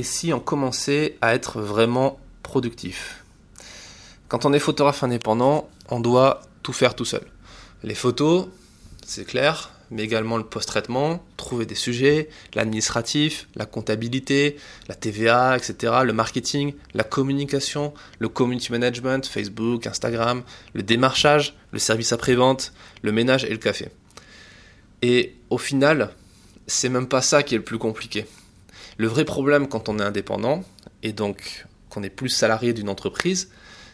et si on commençait à être vraiment productif? Quand on est photographe indépendant, on doit tout faire tout seul. Les photos, c'est clair, mais également le post-traitement, trouver des sujets, l'administratif, la comptabilité, la TVA, etc., le marketing, la communication, le community management, Facebook, Instagram, le démarchage, le service après-vente, le ménage et le café. Et au final, c'est même pas ça qui est le plus compliqué. Le vrai problème quand on est indépendant, et donc qu'on est plus salarié d'une entreprise,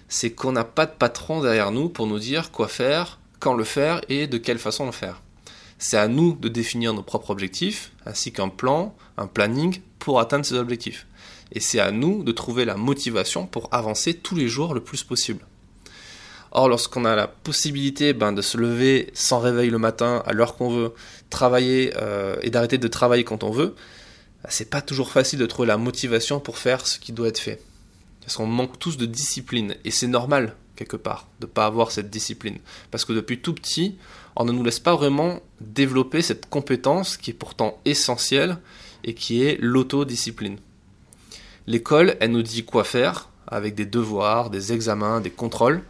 c'est qu'on n'a pas de patron derrière nous pour nous dire quoi faire, quand le faire et de quelle façon le faire. C'est à nous de définir nos propres objectifs, ainsi qu'un plan, un planning pour atteindre ces objectifs. Et c'est à nous de trouver la motivation pour avancer tous les jours le plus possible. Or, lorsqu'on a la possibilité ben, de se lever sans réveil le matin, à l'heure qu'on veut, travailler euh, et d'arrêter de travailler quand on veut, c'est pas toujours facile de trouver la motivation pour faire ce qui doit être fait. Parce qu'on manque tous de discipline. Et c'est normal, quelque part, de ne pas avoir cette discipline. Parce que depuis tout petit, on ne nous laisse pas vraiment développer cette compétence qui est pourtant essentielle et qui est l'autodiscipline. L'école, elle nous dit quoi faire avec des devoirs, des examens, des contrôles.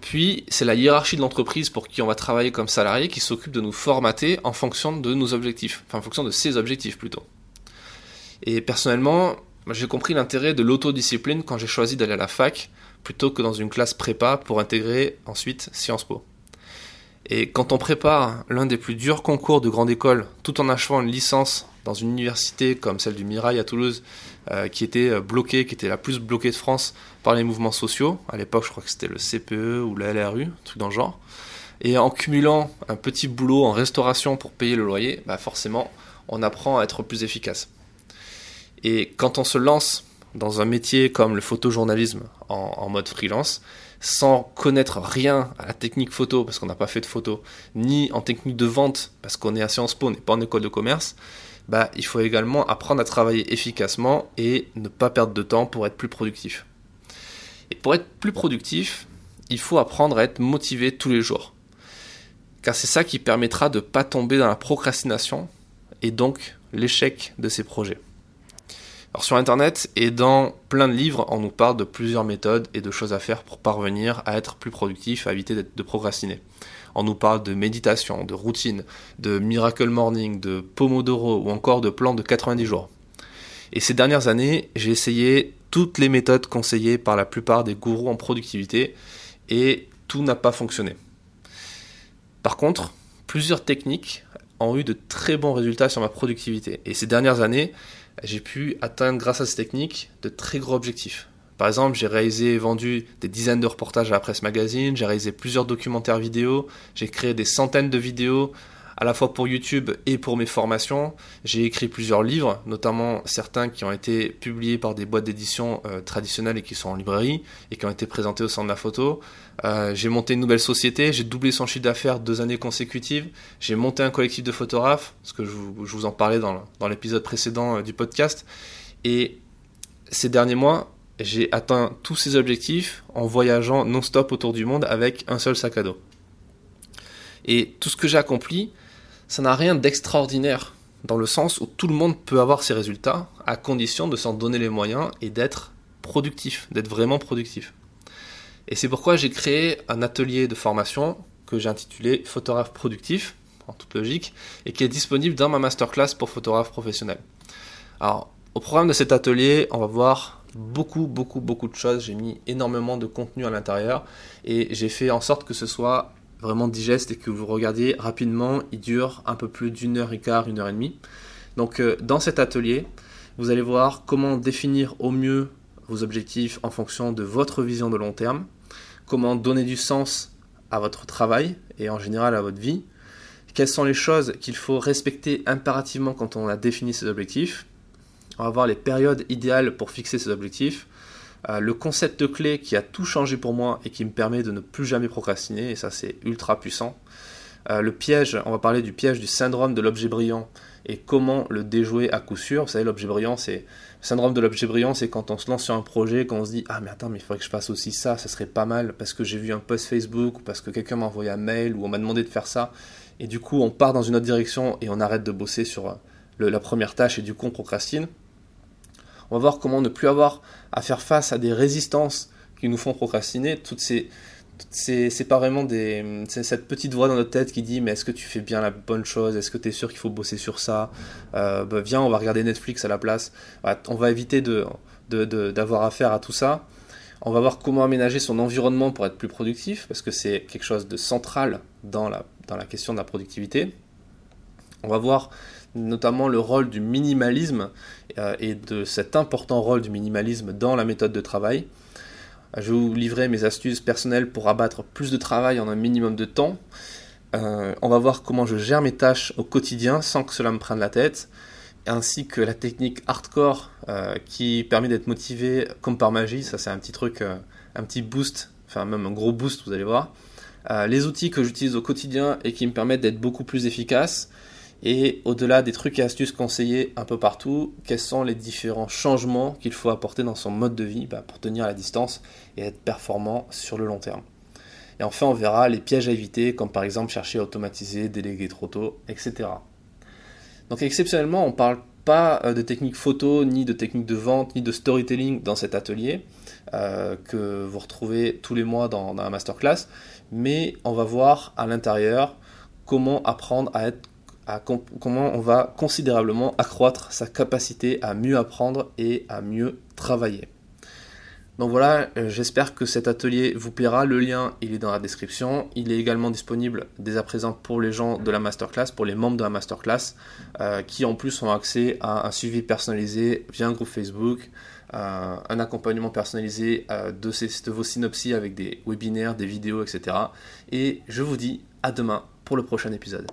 Puis, c'est la hiérarchie de l'entreprise pour qui on va travailler comme salarié qui s'occupe de nous formater en fonction de nos objectifs, enfin en fonction de ses objectifs plutôt. Et personnellement, j'ai compris l'intérêt de l'autodiscipline quand j'ai choisi d'aller à la fac plutôt que dans une classe prépa pour intégrer ensuite Sciences Po. Et quand on prépare l'un des plus durs concours de grande école, tout en achevant une licence dans une université comme celle du Mirail à Toulouse, euh, qui était euh, bloquée, qui était la plus bloquée de France par les mouvements sociaux, à l'époque je crois que c'était le CPE ou la LRU, truc dans le genre, et en cumulant un petit boulot en restauration pour payer le loyer, bah forcément on apprend à être plus efficace. Et quand on se lance dans un métier comme le photojournalisme en mode freelance, sans connaître rien à la technique photo, parce qu'on n'a pas fait de photo, ni en technique de vente, parce qu'on est à Sciences Po, on n'est pas en école de commerce, bah, il faut également apprendre à travailler efficacement et ne pas perdre de temps pour être plus productif. Et pour être plus productif, il faut apprendre à être motivé tous les jours. Car c'est ça qui permettra de ne pas tomber dans la procrastination et donc l'échec de ces projets. Alors sur Internet et dans plein de livres, on nous parle de plusieurs méthodes et de choses à faire pour parvenir à être plus productif, à éviter de procrastiner. On nous parle de méditation, de routine, de miracle morning, de pomodoro ou encore de plan de 90 jours. Et ces dernières années, j'ai essayé toutes les méthodes conseillées par la plupart des gourous en productivité et tout n'a pas fonctionné. Par contre, plusieurs techniques ont eu de très bons résultats sur ma productivité. Et ces dernières années, j'ai pu atteindre grâce à ces techniques de très gros objectifs. Par exemple, j'ai réalisé et vendu des dizaines de reportages à la presse magazine, j'ai réalisé plusieurs documentaires vidéo, j'ai créé des centaines de vidéos à la fois pour YouTube et pour mes formations. J'ai écrit plusieurs livres, notamment certains qui ont été publiés par des boîtes d'édition euh, traditionnelles et qui sont en librairie et qui ont été présentés au centre de la photo. Euh, j'ai monté une nouvelle société, j'ai doublé son chiffre d'affaires deux années consécutives. J'ai monté un collectif de photographes, ce que je vous, en parlais dans, dans l'épisode précédent euh, du podcast. Et ces derniers mois, j'ai atteint tous ces objectifs en voyageant non-stop autour du monde avec un seul sac à dos. Et tout ce que j'ai accompli, ça n'a rien d'extraordinaire, dans le sens où tout le monde peut avoir ses résultats, à condition de s'en donner les moyens et d'être productif, d'être vraiment productif. Et c'est pourquoi j'ai créé un atelier de formation que j'ai intitulé Photographe productif, en toute logique, et qui est disponible dans ma masterclass pour photographe professionnel. Alors, au programme de cet atelier, on va voir beaucoup, beaucoup, beaucoup de choses. J'ai mis énormément de contenu à l'intérieur et j'ai fait en sorte que ce soit vraiment digeste et que vous regardiez rapidement. Il dure un peu plus d'une heure et quart, une heure et demie. Donc euh, dans cet atelier, vous allez voir comment définir au mieux vos objectifs en fonction de votre vision de long terme, comment donner du sens à votre travail et en général à votre vie, quelles sont les choses qu'il faut respecter impérativement quand on a défini ses objectifs, on va voir les périodes idéales pour fixer ses objectifs, le concept clé qui a tout changé pour moi et qui me permet de ne plus jamais procrastiner, et ça c'est ultra puissant. Euh, le piège, on va parler du piège du syndrome de l'objet brillant et comment le déjouer à coup sûr. Vous savez, l'objet brillant, c'est syndrome de l'objet brillant, c'est quand on se lance sur un projet, quand on se dit ah mais attends mais il faudrait que je fasse aussi ça, ça serait pas mal parce que j'ai vu un post Facebook ou parce que quelqu'un m'a envoyé un mail ou on m'a demandé de faire ça et du coup on part dans une autre direction et on arrête de bosser sur euh, la première tâche et du coup on procrastine On va voir comment ne plus avoir à faire face à des résistances qui nous font procrastiner. Toutes ces, c'est pas vraiment des, cette petite voix dans notre tête qui dit mais est-ce que tu fais bien la bonne chose? Est-ce que tu es sûr qu'il faut bosser sur ça? Euh, bah, Viens, on va regarder Netflix à la place. on va éviter de, d'avoir affaire à tout ça. On va voir comment aménager son environnement pour être plus productif, parce que c'est quelque chose de central dans la, dans la question de la productivité. On va voir notamment le rôle du minimalisme euh, et de cet important rôle du minimalisme dans la méthode de travail. Je vais vous livrer mes astuces personnelles pour abattre plus de travail en un minimum de temps. Euh, on va voir comment je gère mes tâches au quotidien sans que cela me prenne la tête, ainsi que la technique hardcore euh, qui permet d'être motivé comme par magie. Ça, c'est un petit truc, euh, un petit boost, enfin même un gros boost, vous allez voir. les outils que j'utilise au quotidien et qui me permettent d'être beaucoup plus efficace. Et au-delà des trucs et astuces conseillés un peu partout, quels sont les différents changements qu'il faut apporter dans son mode de vie bah, pour tenir la distance et être performant sur le long terme. Et enfin, on verra les pièges à éviter, comme par exemple chercher à automatiser, déléguer trop tôt, etc. Donc exceptionnellement, on ne parle pas euh, de technique photo, ni de technique de vente, ni de storytelling dans cet atelier euh, que vous retrouvez tous les mois dans, dans la masterclass, mais on va voir à l'intérieur comment apprendre à être comment on va considérablement accroître sa capacité à mieux apprendre et à mieux travailler. Donc voilà, euh, j'espère que cet atelier vous plaira. Le lien, il est dans la description. Il est également disponible dès à présent pour les gens de la masterclass, pour les membres de la masterclass, euh, qui en plus ont accès à un suivi personnalisé via un groupe Facebook, euh, un accompagnement personnalisé de, de vos synopsis avec des webinaires, des vidéos, etc. Et je vous dis à demain pour le prochain épisode.